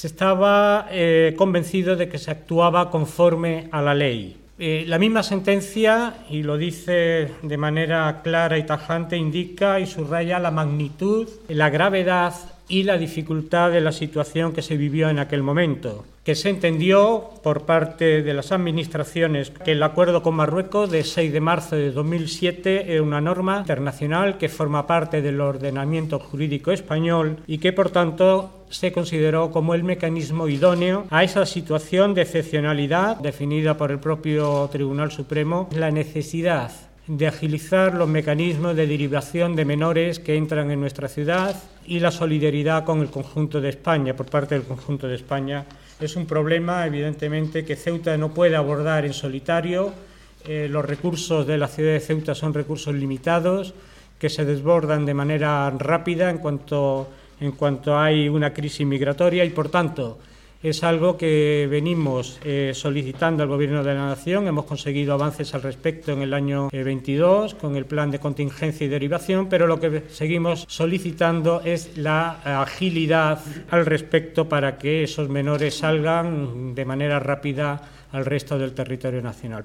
se estaba eh, convencido de que se actuaba conforme a la ley. Eh, la misma sentencia, y lo dice de manera clara y tajante, indica y subraya la magnitud, la gravedad y la dificultad de la situación que se vivió en aquel momento, que se entendió por parte de las administraciones que el acuerdo con Marruecos de 6 de marzo de 2007 era una norma internacional que forma parte del ordenamiento jurídico español y que por tanto se consideró como el mecanismo idóneo a esa situación de excepcionalidad definida por el propio Tribunal Supremo, la necesidad de agilizar los mecanismos de derivación de menores que entran en nuestra ciudad y la solidaridad con el conjunto de España, por parte del conjunto de España. Es un problema, evidentemente, que Ceuta no puede abordar en solitario. Eh, los recursos de la ciudad de Ceuta son recursos limitados que se desbordan de manera rápida en cuanto en cuanto hay una crisis migratoria y, por tanto, es algo que venimos eh, solicitando al Gobierno de la Nación. Hemos conseguido avances al respecto en el año 22 eh, con el plan de contingencia y derivación, pero lo que seguimos solicitando es la agilidad al respecto para que esos menores salgan de manera rápida al resto del territorio nacional.